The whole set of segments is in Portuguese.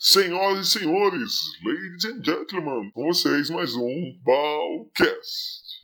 Senhoras e senhores, ladies and gentlemen, com vocês mais um Balcast.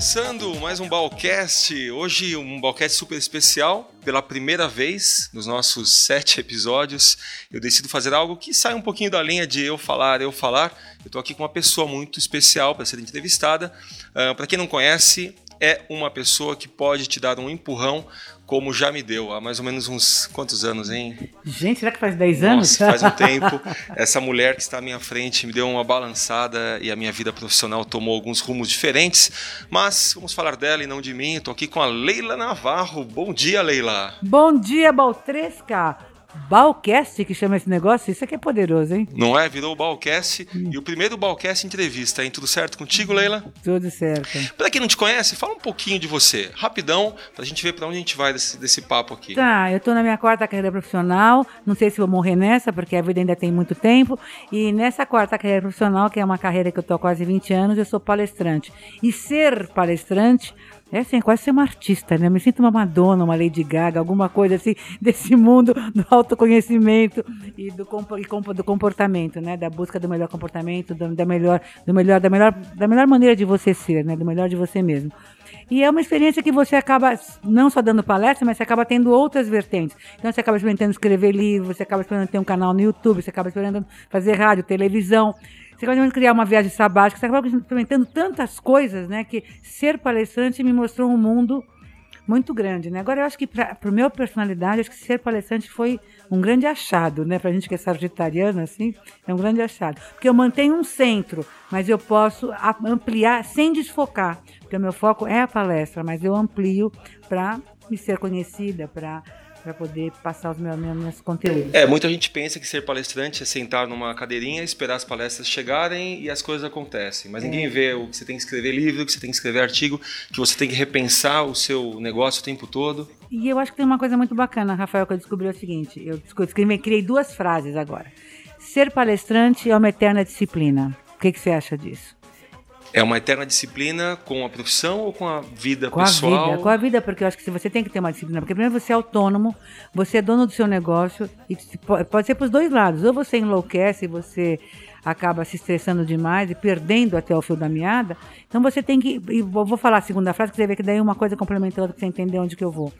Começando mais um Balcast. Hoje um Balcast super especial. Pela primeira vez nos nossos sete episódios, eu decido fazer algo que sai um pouquinho da linha de eu falar, eu falar. Eu estou aqui com uma pessoa muito especial para ser entrevistada. Uh, para quem não conhece, é uma pessoa que pode te dar um empurrão como já me deu há mais ou menos uns quantos anos, hein? Gente, será que faz 10 anos? Nossa, faz um tempo. Essa mulher que está à minha frente me deu uma balançada e a minha vida profissional tomou alguns rumos diferentes. Mas vamos falar dela e não de mim. Estou aqui com a Leila Navarro. Bom dia, Leila. Bom dia, Baltresca. Balcast que chama esse negócio? Isso aqui é poderoso, hein? Não é? Virou o Balcast. Hum. E o primeiro Balcast entrevista, hein? Tudo certo contigo, Leila? Tudo certo. Pra quem não te conhece, fala um pouquinho de você, rapidão, pra gente ver pra onde a gente vai desse, desse papo aqui. Tá, eu tô na minha quarta carreira profissional, não sei se vou morrer nessa, porque a vida ainda tem muito tempo. E nessa quarta carreira profissional, que é uma carreira que eu tô há quase 20 anos, eu sou palestrante. E ser palestrante é assim, é quase ser uma artista, né? Eu me sinto uma Madonna, uma Lady Gaga, alguma coisa assim desse mundo do autoconhecimento e do, do comportamento, né? Da busca do melhor comportamento, do, da melhor, do melhor, da melhor, da melhor maneira de você ser, né? Do melhor de você mesmo. E é uma experiência que você acaba não só dando palestra, mas você acaba tendo outras vertentes. Então você acaba experimentando escrever livros, você acaba experimentando ter um canal no YouTube, você acaba experimentando fazer rádio, televisão. Você acaba criar uma viagem sabática, você acaba experimentando tantas coisas, né? Que ser palestrante me mostrou um mundo muito grande, né? Agora eu acho que para a minha personalidade, acho que ser palestrante foi um grande achado, né? Para a gente que é sagitariana, assim, é um grande achado. Porque eu mantenho um centro, mas eu posso ampliar sem desfocar. Porque o meu foco é a palestra, mas eu amplio para me ser conhecida, para para poder passar os meus, meus conteúdos. É, muita gente pensa que ser palestrante é sentar numa cadeirinha, esperar as palestras chegarem e as coisas acontecem. Mas é. ninguém vê o que você tem que escrever livro, que você tem que escrever artigo, que você tem que repensar o seu negócio o tempo todo. E eu acho que tem uma coisa muito bacana, Rafael, que eu descobri é o seguinte: eu escrevi, criei duas frases agora. Ser palestrante é uma eterna disciplina. O que, que você acha disso? É uma eterna disciplina com a profissão ou com a vida com pessoal? A vida, com a vida, porque eu acho que você tem que ter uma disciplina. Porque primeiro você é autônomo, você é dono do seu negócio, e pode ser para os dois lados. Ou você enlouquece, você acaba se estressando demais e perdendo até o fio da meada. Então você tem que. E vou falar a segunda frase, que você vê que daí uma coisa complementa a outra, para você entender onde que eu vou.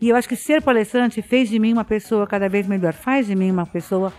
E eu acho que ser palestrante fez de mim uma pessoa cada vez melhor, faz de mim uma pessoa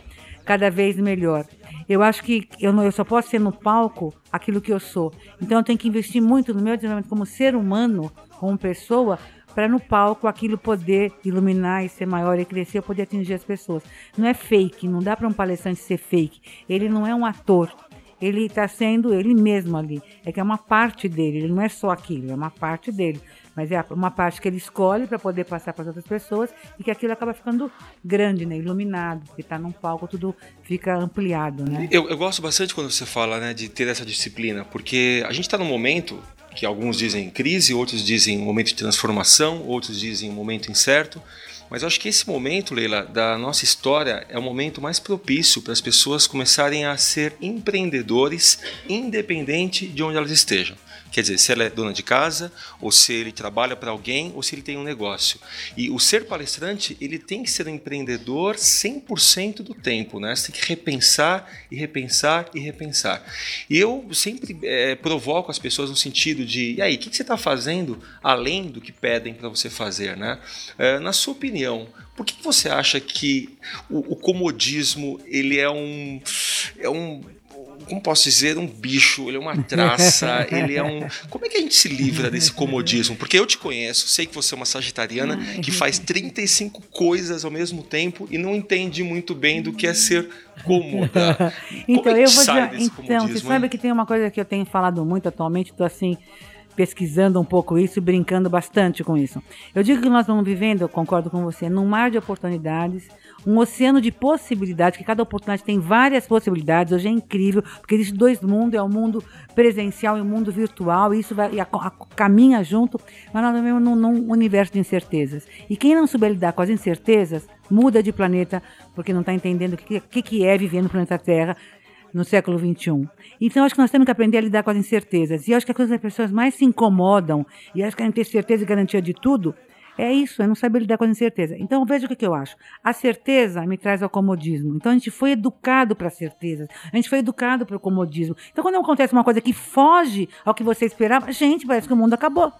cada vez melhor. Eu acho que eu, não, eu só posso ser no palco aquilo que eu sou. Então eu tenho que investir muito no meu desenvolvimento como ser humano, como pessoa, para no palco aquilo poder iluminar e ser maior e crescer, poder atingir as pessoas. Não é fake, não dá para um palestrante ser fake. Ele não é um ator. Ele está sendo ele mesmo ali. É que é uma parte dele, ele não é só aquilo, é uma parte dele mas é uma parte que ele escolhe para poder passar para as outras pessoas e que aquilo acaba ficando grande, né, iluminado, porque está num palco tudo fica ampliado, né? Eu, eu gosto bastante quando você fala, né, de ter essa disciplina, porque a gente está num momento que alguns dizem crise, outros dizem momento de transformação, outros dizem um momento incerto. Mas acho que esse momento, Leila, da nossa história é o momento mais propício para as pessoas começarem a ser empreendedores, independente de onde elas estejam. Quer dizer, se ela é dona de casa, ou se ele trabalha para alguém, ou se ele tem um negócio. E o ser palestrante, ele tem que ser um empreendedor 100% do tempo, né? Você tem que repensar e repensar e repensar. E eu sempre é, provoco as pessoas no sentido de, e aí, o que, você está fazendo além do que pedem para você fazer, né? É, na sua opinião, por que você acha que o, o comodismo ele é um, é um como posso dizer, um bicho, ele é uma traça, ele é um. Como é que a gente se livra desse comodismo? Porque eu te conheço, sei que você é uma sagitariana que faz 35 coisas ao mesmo tempo e não entende muito bem do que é ser cômoda. então, é eu vou dizer, então, você sabe que tem uma coisa que eu tenho falado muito atualmente, estou assim pesquisando um pouco isso e brincando bastante com isso. Eu digo que nós estamos vivendo, eu concordo com você, num mar de oportunidades, um oceano de possibilidades, que cada oportunidade tem várias possibilidades. Hoje é incrível, porque existe dois mundos, é o mundo presencial e o mundo virtual, e isso vai, e a, a, caminha junto, mas nós vivemos num, num universo de incertezas. E quem não souber lidar com as incertezas, muda de planeta, porque não está entendendo o que, que, que é viver no planeta Terra, no século XXI. Então, acho que nós temos que aprender a lidar com as incertezas. E acho que a coisa que as pessoas mais se incomodam e que querem ter certeza e garantia de tudo é isso, é não saber lidar com a incerteza. Então, veja o que, que eu acho. A certeza me traz ao comodismo. Então, a gente foi educado para a certeza. A gente foi educado para o comodismo. Então, quando acontece uma coisa que foge ao que você esperava, gente, parece que o mundo acabou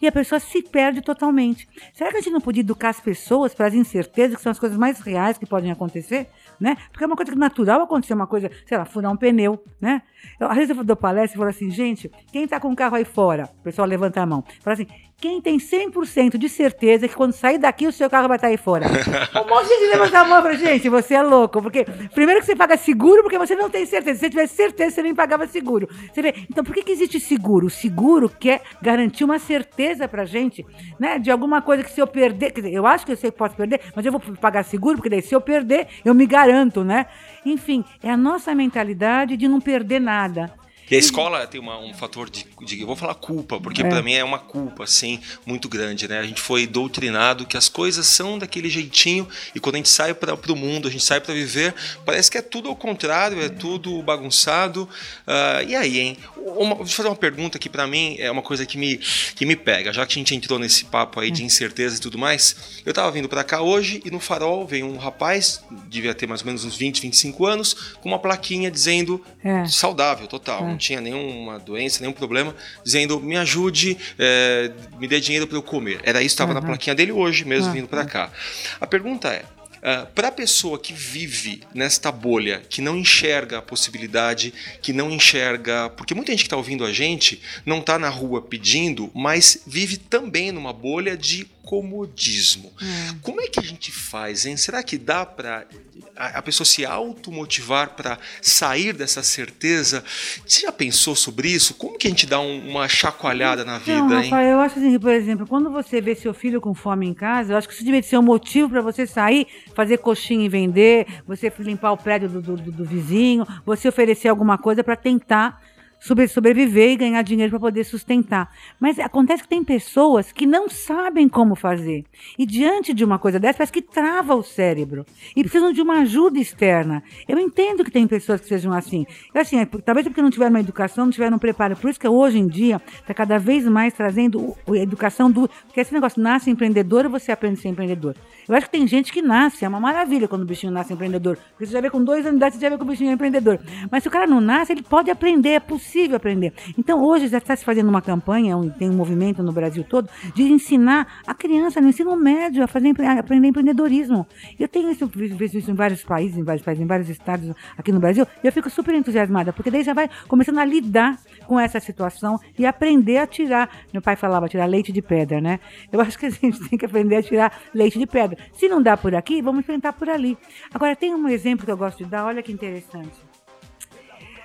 e a pessoa se perde totalmente. Será que a gente não podia educar as pessoas para as incertezas, que são as coisas mais reais que podem acontecer? Né? Porque é uma coisa natural acontecer uma coisa, sei lá, furar um pneu, né? Eu, às vezes eu dou palestra e falo assim, gente, quem está com o carro aí fora? O pessoal levanta a mão. Fala assim, quem tem 100% de certeza que quando sair daqui o seu carro vai estar aí fora? um monte de gente levanta a mão pra gente, você é louco. Porque, primeiro que você paga seguro, porque você não tem certeza. Se você tivesse certeza, você nem pagava seguro. Você vê? Então, por que, que existe seguro? O seguro quer garantir uma certeza pra gente, né? De alguma coisa que se eu perder, quer dizer, eu acho que eu sei que posso perder, mas eu vou pagar seguro, porque daí se eu perder, eu me garanto, né? Enfim, é a nossa mentalidade de não perder nada. E a escola tem uma, um fator de, de, eu vou falar culpa, porque é. para mim é uma culpa, assim, muito grande, né? A gente foi doutrinado que as coisas são daquele jeitinho e quando a gente sai para o mundo, a gente sai para viver, parece que é tudo ao contrário, é tudo bagunçado. Uh, e aí, hein? Uma, deixa eu fazer uma pergunta que para mim é uma coisa que me, que me pega, já que a gente entrou nesse papo aí de hum. incerteza e tudo mais. Eu tava vindo para cá hoje e no farol veio um rapaz, devia ter mais ou menos uns 20, 25 anos, com uma plaquinha dizendo é. saudável, total. É tinha nenhuma doença, nenhum problema, dizendo me ajude, é, me dê dinheiro para eu comer. Era isso que estava uhum. na plaquinha dele hoje mesmo uhum. vindo para cá. A pergunta é, Uh, ah, para a pessoa que vive nesta bolha, que não enxerga a possibilidade, que não enxerga. Porque muita gente que está ouvindo a gente não está na rua pedindo, mas vive também numa bolha de comodismo. Hum. Como é que a gente faz, hein? Será que dá para a pessoa se automotivar para sair dessa certeza? Você já pensou sobre isso? Como que a gente dá um, uma chacoalhada na vida, Não, hein? Rafael, eu acho assim, por exemplo, quando você vê seu filho com fome em casa, eu acho que isso devia ser um motivo para você sair, fazer coxinha e vender, você limpar o prédio do, do, do vizinho, você oferecer alguma coisa para tentar sobreviver e ganhar dinheiro para poder sustentar. Mas acontece que tem pessoas que não sabem como fazer. E diante de uma coisa dessa, parece que trava o cérebro. E precisam de uma ajuda externa. Eu entendo que tem pessoas que sejam assim. Eu, assim, é, talvez porque não tiveram uma educação, não tiveram um preparo. Por isso que hoje em dia está cada vez mais trazendo a educação do. Porque esse negócio nasce empreendedor e você aprende a ser empreendedor. Eu acho que tem gente que nasce, é uma maravilha quando o bichinho nasce empreendedor. Porque você já vê com dois anos de idade, você já vê que o bichinho é empreendedor. Mas se o cara não nasce, ele pode aprender, é possível aprender. Então, hoje já está se fazendo uma campanha, tem um movimento no Brasil todo, de ensinar a criança no ensino médio a, fazer, a aprender empreendedorismo. Eu tenho isso, visto isso em vários países, em vários países, em vários estados aqui no Brasil, e eu fico super entusiasmada, porque daí já vai começando a lidar com essa situação e aprender a tirar. Meu pai falava tirar leite de pedra, né? Eu acho que a gente tem que aprender a tirar leite de pedra. Se não dá por aqui, vamos enfrentar por ali. Agora, tem um exemplo que eu gosto de dar, olha que interessante.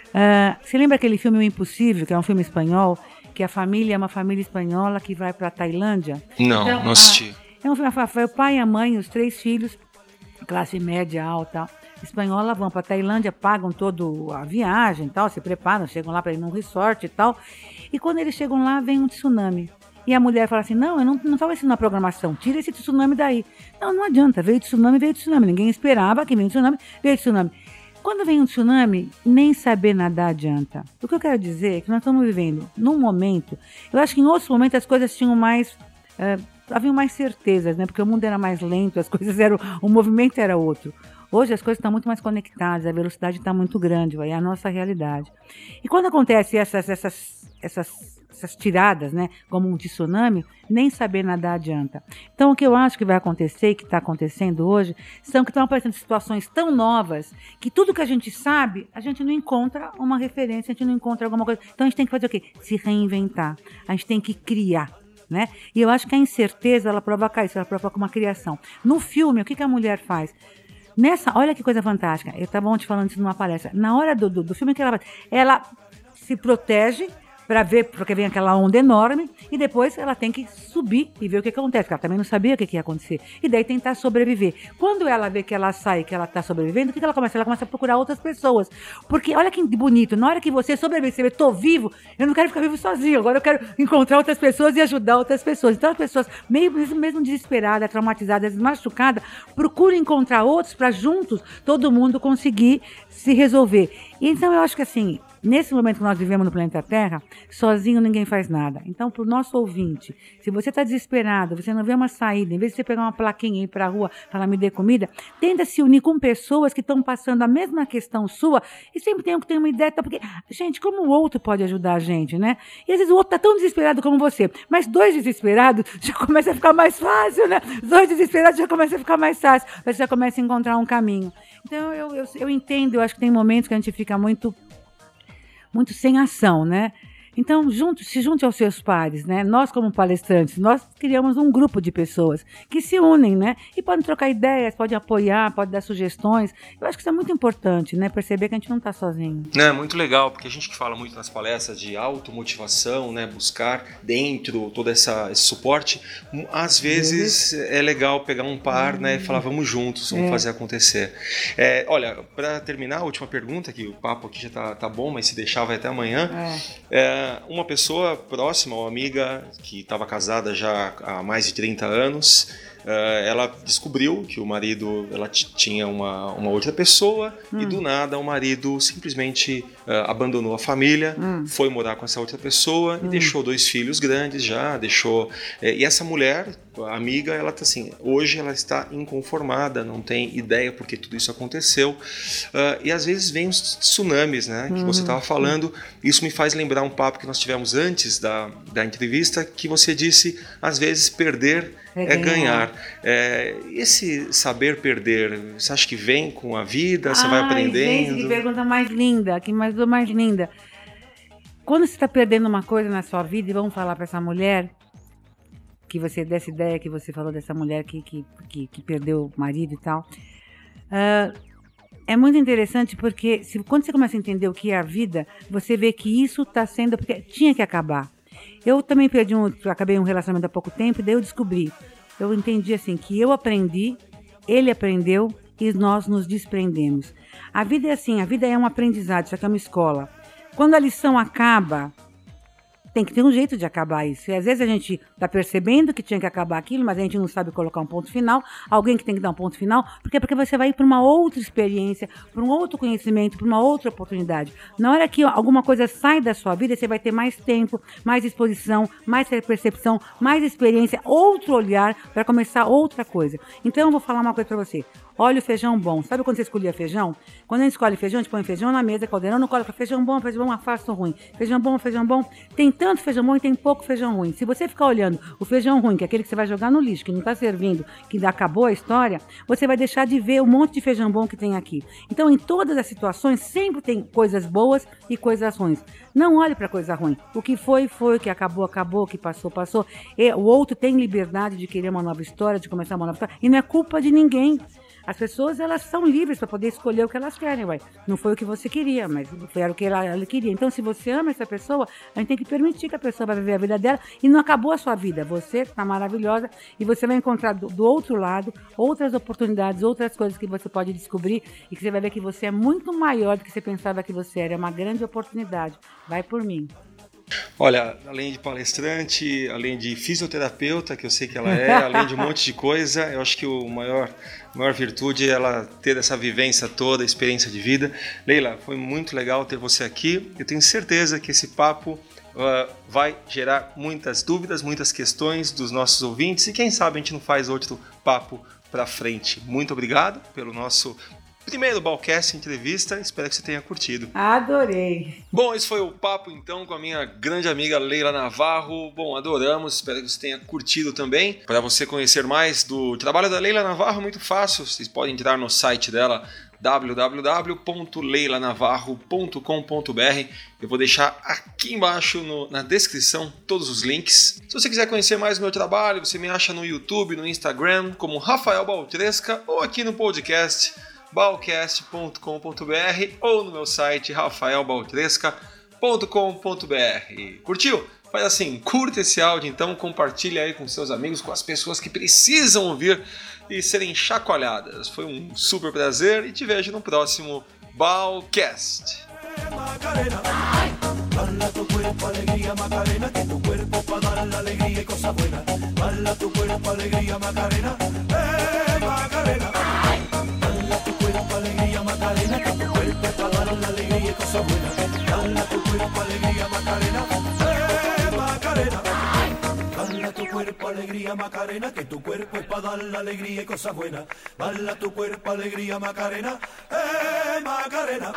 Uh, você lembra aquele filme O Impossível, que é um filme espanhol, que a família é uma família espanhola que vai para a Tailândia? Não, então, não assisti. A, é um filme, foi o pai, a mãe, os três filhos, classe média, alta, espanhola, vão para a Tailândia, pagam toda a viagem tal, se preparam, chegam lá para ir num resort e tal. E quando eles chegam lá, vem um tsunami. E a mulher fala assim: Não, eu não estava ensinando a programação, tira esse tsunami daí. Não, não adianta, veio tsunami, veio tsunami. Ninguém esperava que veio tsunami, veio tsunami. Quando vem um tsunami, nem saber nadar adianta. O que eu quero dizer é que nós estamos vivendo num momento. Eu acho que em outros momentos as coisas tinham mais. Uh, haviam mais certezas, né? Porque o mundo era mais lento, as coisas eram. O movimento era outro. Hoje as coisas estão muito mais conectadas, a velocidade está muito grande, é a nossa realidade. E quando acontece essas, essas, essas essas tiradas, né, como um tsunami, nem saber nadar adianta. Então, o que eu acho que vai acontecer e que está acontecendo hoje são que estão aparecendo situações tão novas que tudo que a gente sabe, a gente não encontra uma referência, a gente não encontra alguma coisa. Então, a gente tem que fazer o quê? Se reinventar. A gente tem que criar. Né? E eu acho que a incerteza ela provoca isso, ela provoca uma criação. No filme, o que, que a mulher faz? Nessa, olha que coisa fantástica. Eu estava ontem falando isso numa palestra. Na hora do, do, do filme que ela ela se protege para ver, porque vem aquela onda enorme, e depois ela tem que subir e ver o que acontece, porque ela também não sabia o que ia acontecer. E daí tentar sobreviver. Quando ela vê que ela sai, que ela está sobrevivendo, o que ela começa? Ela começa a procurar outras pessoas. Porque olha que bonito, na hora que você sobrevive, você vê, tô vivo, eu não quero ficar vivo sozinho, agora eu quero encontrar outras pessoas e ajudar outras pessoas. Então as pessoas, meio mesmo desesperadas, traumatizadas, machucadas, procuram encontrar outros para juntos todo mundo conseguir se resolver. Então eu acho que assim, Nesse momento que nós vivemos no planeta Terra, sozinho ninguém faz nada. Então, para o nosso ouvinte, se você está desesperado, você não vê uma saída, em vez de você pegar uma plaquinha e ir para a rua falar me dê comida, tenta se unir com pessoas que estão passando a mesma questão sua e sempre tem que tem uma ideia, porque, gente, como o outro pode ajudar a gente, né? E às vezes o outro está tão desesperado como você, mas dois desesperados já começa a ficar mais fácil, né? Dois desesperados já começa a ficar mais fácil, você já começa a encontrar um caminho. Então, eu, eu, eu entendo, eu acho que tem momentos que a gente fica muito muito sem ação, né? Então, junto, se junte aos seus pares, né? Nós, como palestrantes, nós criamos um grupo de pessoas que se unem, né? E podem trocar ideias, podem apoiar, podem dar sugestões. Eu acho que isso é muito importante, né? Perceber que a gente não está sozinho. É muito legal, porque a gente que fala muito nas palestras de automotivação, né? Buscar dentro todo essa, esse suporte, às vezes uhum. é legal pegar um par, uhum. né? E falar, vamos juntos, vamos é. fazer acontecer. É, olha, para terminar, a última pergunta, que o papo aqui já tá, tá bom, mas se deixar vai até amanhã. É. uma pessoa próxima, uma amiga que estava casada já há mais de 30 anos, ela descobriu que o marido ela tinha uma, uma outra pessoa hum. e do nada o marido simplesmente uh, abandonou a família, hum. foi morar com essa outra pessoa hum. e deixou dois filhos grandes já, deixou. Eh, e essa mulher, a amiga, ela tá assim, hoje ela está inconformada, não tem ideia porque tudo isso aconteceu. Uh, e às vezes vem os tsunamis, né, que você estava uhum. falando. Isso me faz lembrar um papo que nós tivemos antes da, da entrevista, que você disse, às vezes perder é, é ganhar. É, esse saber perder, você acha que vem com a vida? Você Ai, vai aprendendo? Gente, que pergunta mais linda, que mais mais linda. Quando você está perdendo uma coisa na sua vida, e vamos falar para essa mulher que você dessa ideia que você falou dessa mulher que, que, que, que perdeu o marido e tal. Uh, é muito interessante porque se, quando você começa a entender o que é a vida, você vê que isso está sendo porque tinha que acabar. Eu também perdi um, acabei um relacionamento há pouco tempo e daí eu descobri, eu entendi assim que eu aprendi, ele aprendeu e nós nos desprendemos. A vida é assim, a vida é um aprendizado, isso aqui é uma escola. Quando a lição acaba, tem que ter um jeito de acabar isso. E às vezes a gente está percebendo que tinha que acabar aquilo, mas a gente não sabe colocar um ponto final. Alguém que tem que dar um ponto final, porque porque você vai ir para uma outra experiência, para um outro conhecimento, para uma outra oportunidade. Na hora que alguma coisa sai da sua vida, você vai ter mais tempo, mais exposição, mais percepção, mais experiência, outro olhar para começar outra coisa. Então eu vou falar uma coisa para você. Olha o feijão bom. Sabe quando você escolhia feijão? Quando a gente escolhe feijão, a gente põe feijão na mesa, caldeirão, não coloca feijão bom, feijão bom, afasto ruim. Feijão bom, feijão bom. Tem tanto feijão bom e tem pouco feijão ruim. Se você ficar olhando o feijão ruim, que é aquele que você vai jogar no lixo, que não está servindo, que acabou a história, você vai deixar de ver o monte de feijão bom que tem aqui. Então, em todas as situações, sempre tem coisas boas e coisas ruins. Não olhe para coisa ruim. O que foi, foi. O que acabou, acabou. O que passou, passou. E o outro tem liberdade de querer uma nova história, de começar uma nova história. E não é culpa de ninguém. As pessoas elas são livres para poder escolher o que elas querem, ué. Não foi o que você queria, mas foi o que ela, ela, queria. Então, se você ama essa pessoa, a gente tem que permitir que a pessoa vá viver a vida dela e não acabou a sua vida. Você está maravilhosa e você vai encontrar do, do, outro lado outras oportunidades, outras coisas que você pode descobrir e que você vai ver que você é muito maior do que você pensava que você era. É uma grande oportunidade. Vai por mim. Olha, além de palestrante, além de fisioterapeuta, que eu sei que ela é, além de um monte de coisa, eu acho que o maior, maior virtude é ela ter essa vivência toda, experiência de vida. Leila, foi muito legal ter você aqui. Eu tenho certeza que esse papo uh, vai gerar muitas dúvidas, muitas questões dos nossos ouvintes e quem sabe a gente não faz outro papo para frente. Muito obrigado pelo nosso primeiro Balcast entrevista. Espero que você tenha curtido. Adorei. Bom, esse foi o papo então com a minha grande amiga Leila Navarro. Bom, adoramos. Espero que você tenha curtido também. Para você conhecer mais do trabalho da Leila Navarro, muito fácil. Vocês podem entrar no site dela www.leilanavarro.com.br. Eu vou deixar aqui embaixo no, na descrição todos os links. Se você quiser conhecer mais do meu trabalho, você me acha no YouTube, no Instagram, como Rafael Baltresca ou aqui no podcast balcast.com.br ou no meu site rafaelbaltresca.com.br. Curtiu? Faz assim, curta esse áudio então, compartilha aí com seus amigos, com as pessoas que precisam ouvir e serem chacoalhadas. Foi um super prazer e te vejo no próximo Balcast. Bala tu cuerpo, alegría, Macarena, que tu cuerpo para dar la alegría y. Bala tu cuerpo, alegría, Macarena, Macarena, que tu cuerpo es para dar la alegría y cosas buenas. Bala tu cuerpo, alegría, Macarena, eh, Macarena.